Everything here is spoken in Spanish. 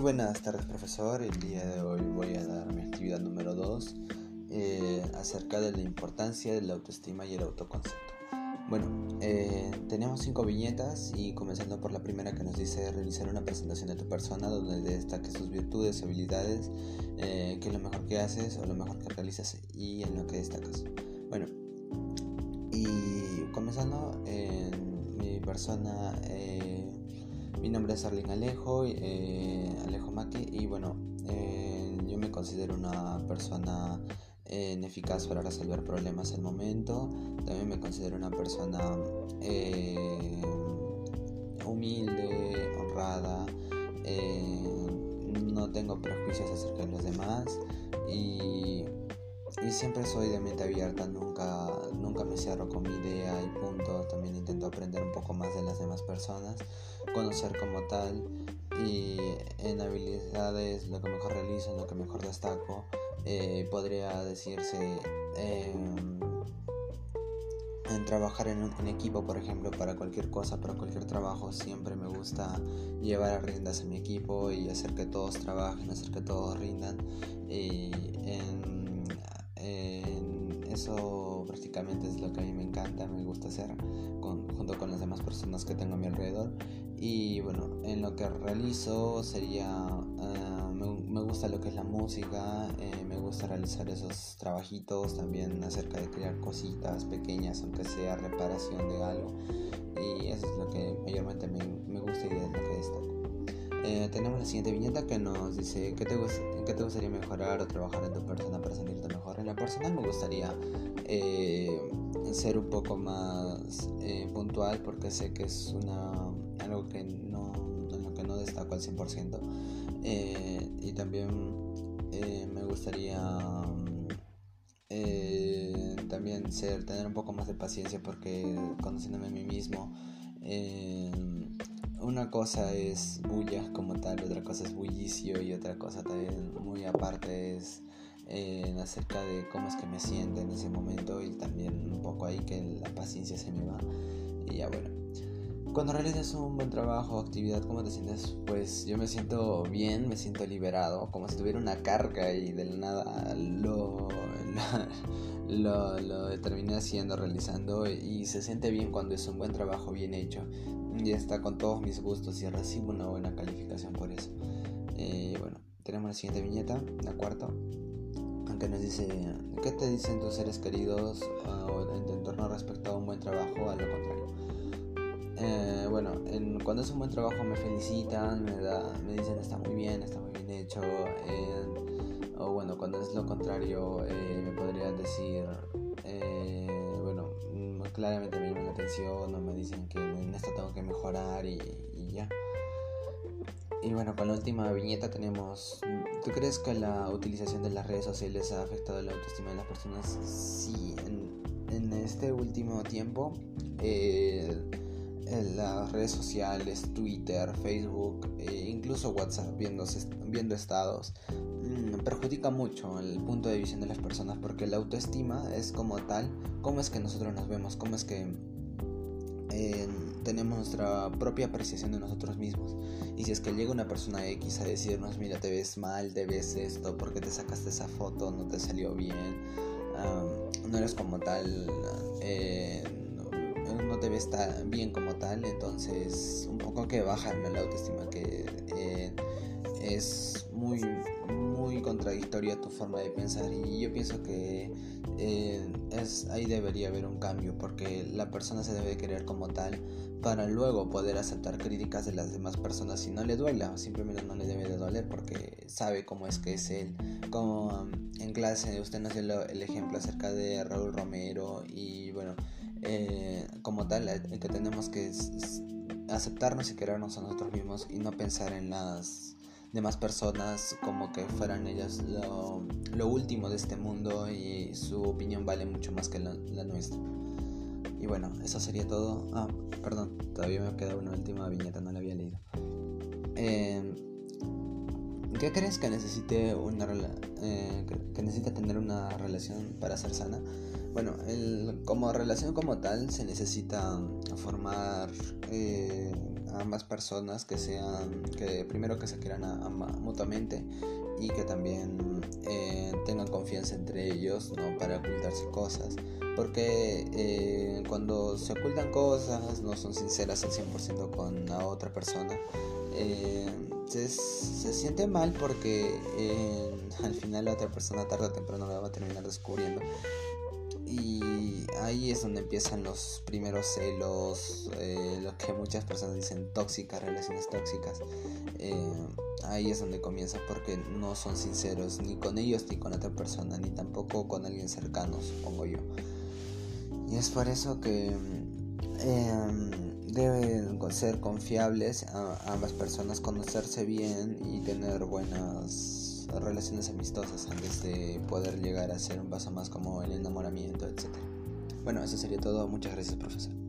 Muy buenas tardes profesor, el día de hoy voy a dar mi actividad número 2 eh, acerca de la importancia de la autoestima y el autoconcepto. Bueno, eh, tenemos cinco viñetas y comenzando por la primera que nos dice realizar una presentación de tu persona donde destaques tus virtudes, habilidades, eh, qué es lo mejor que haces o lo mejor que realizas y en lo que destacas. Bueno, y comenzando en mi persona, eh, mi nombre es Arlene Alejo, Alejo Maki y bueno, yo me considero una persona eficaz para resolver problemas al momento. También me considero una persona eh, humilde, honrada. Eh, no tengo prejuicios acerca de los demás y, y, siempre soy de mente abierta, nunca, nunca me cierro con mi idea y punto. También intento aprender un poco más de las demás personas, conocer como tal y en habilidades lo que mejor realizo, en lo que mejor destaco. Eh, podría decirse em, en trabajar en, un, equipo, por ejemplo, para cualquier cosa, para cualquier trabajo, siempre me gusta llevar a riendas a mi equipo y hacer que todos trabajen, hacer que todos rindan. Y en, eso prácticamente es lo que a mí me encanta, me gusta hacer junto con las demás personas que tengo a mi alrededor. Y bueno, en lo que realizo sería... Eh, me, gusta lo que es la música, eh, me gusta realizar esos trabajitos también acerca de crear cositas pequeñas, aunque sea reparación de algo. Y eso es lo que mayormente me, me gusta y es lo que destaco. Eh, tenemos la siguiente viñeta que nos dice ¿qué te, ¿qué te gustaría mejorar o trabajar en tu persona para sentirte mejor. En la persona me gustaría eh, ser un poco más puntual porque sé que es una, algo que no, en lo que no destaco al 100%. Eh, y también eh, me gustaría eh, también ser, tener un poco más de paciencia porque conociéndome a mí mismo, una cosa es bulla como tal, otra cosa es bullicio y otra cosa también muy aparte es acerca de cómo es que me siento en ese momento y también un poco ahí que la paciencia se me va y ya bueno. Cuando realizas un buen trabajo actividad, ¿cómo te sientes? Pues yo me siento bien, me siento liberado, como si tuviera una carga y de la nada lo, lo, terminé haciendo, realizando y se siente bien cuando es un buen trabajo bien hecho y está con todos mis gustos y recibo una buena calificación por eso. Eh, bueno, tenemos la siguiente viñeta, la cuarta, aunque nos dice, ¿qué te dicen tus seres queridos uh, en tu entorno respecto a un buen trabajo? A lo contrario. Eh, bueno, en, cuando es un buen trabajo me felicitan, me, da, me dicen está muy bien, está muy bien hecho. O bueno, cuando es lo contrario eh, me podrían decir, eh, bueno, mm, claramente me llaman la atención o me dicen que en esto tengo que mejorar y, ya. Y bueno, con la última viñeta tenemos, ¿tú crees que la utilización de las redes sociales ha afectado la autoestima de las personas? Sí, en, en este último tiempo en las redes sociales, Twitter, Facebook, e incluso WhatsApp, viendo, viendo estados, mm, perjudica mucho el punto de visión de las personas porque la autoestima es como tal, cómo es que nosotros nos vemos, cómo es que eh, tenemos nuestra propia apreciación de nosotros mismos. Y si es que llega una persona X a decirnos, mira, te ves mal, te ves esto, porque te sacaste esa foto, no te salió bien, no eres como tal. Eh, tan bien como tal, entonces un poco que bajan la autoestima, que eh, es muy, muy contradictoria tu forma de pensar y yo pienso que eh, es, ahí debería haber un cambio porque la persona se debe querer como tal para luego poder aceptar críticas de las demás personas si no le duela, simplemente no le debe de doler porque sabe cómo es que es él. Como en clase usted nos dio el ejemplo acerca de Raúl Romero y bueno, eh, como tal, el que tenemos que aceptarnos y querernos a nosotros mismos y no pensar en las demás personas como que fueran ellas lo, último de este mundo y su opinión vale mucho más que la, nuestra. Y bueno, eso sería todo. Ah, perdón, todavía me queda una última viñeta, no la había leído. Eh, ¿Qué crees que necesite una eh, que necesita tener una relación para ser sana? Bueno, el, como relación como tal se necesita formar eh, a ambas personas que sean, que primero que se quieran mutuamente y que también eh, tengan confianza entre ellos, ¿no? Para ocultarse cosas. Porque eh, cuando se ocultan cosas, no son sinceras al 100% con la otra persona, se, se, siente mal porque al final la otra persona tarde o temprano la va a terminar descubriendo y ahí es donde empiezan los primeros celos, eh, lo que muchas personas dicen tóxicas, relaciones tóxicas. Eh, ahí es donde comienza porque no son sinceros ni con ellos ni con otra persona, ni tampoco con alguien cercano, supongo yo. Y es por eso que em, deben ser confiables a ambas personas, conocerse bien y tener buenas relaciones amistosas antes de poder llegar a ser un paso más como el enamoramiento, etc. Bueno, eso sería todo. Muchas gracias, profesor.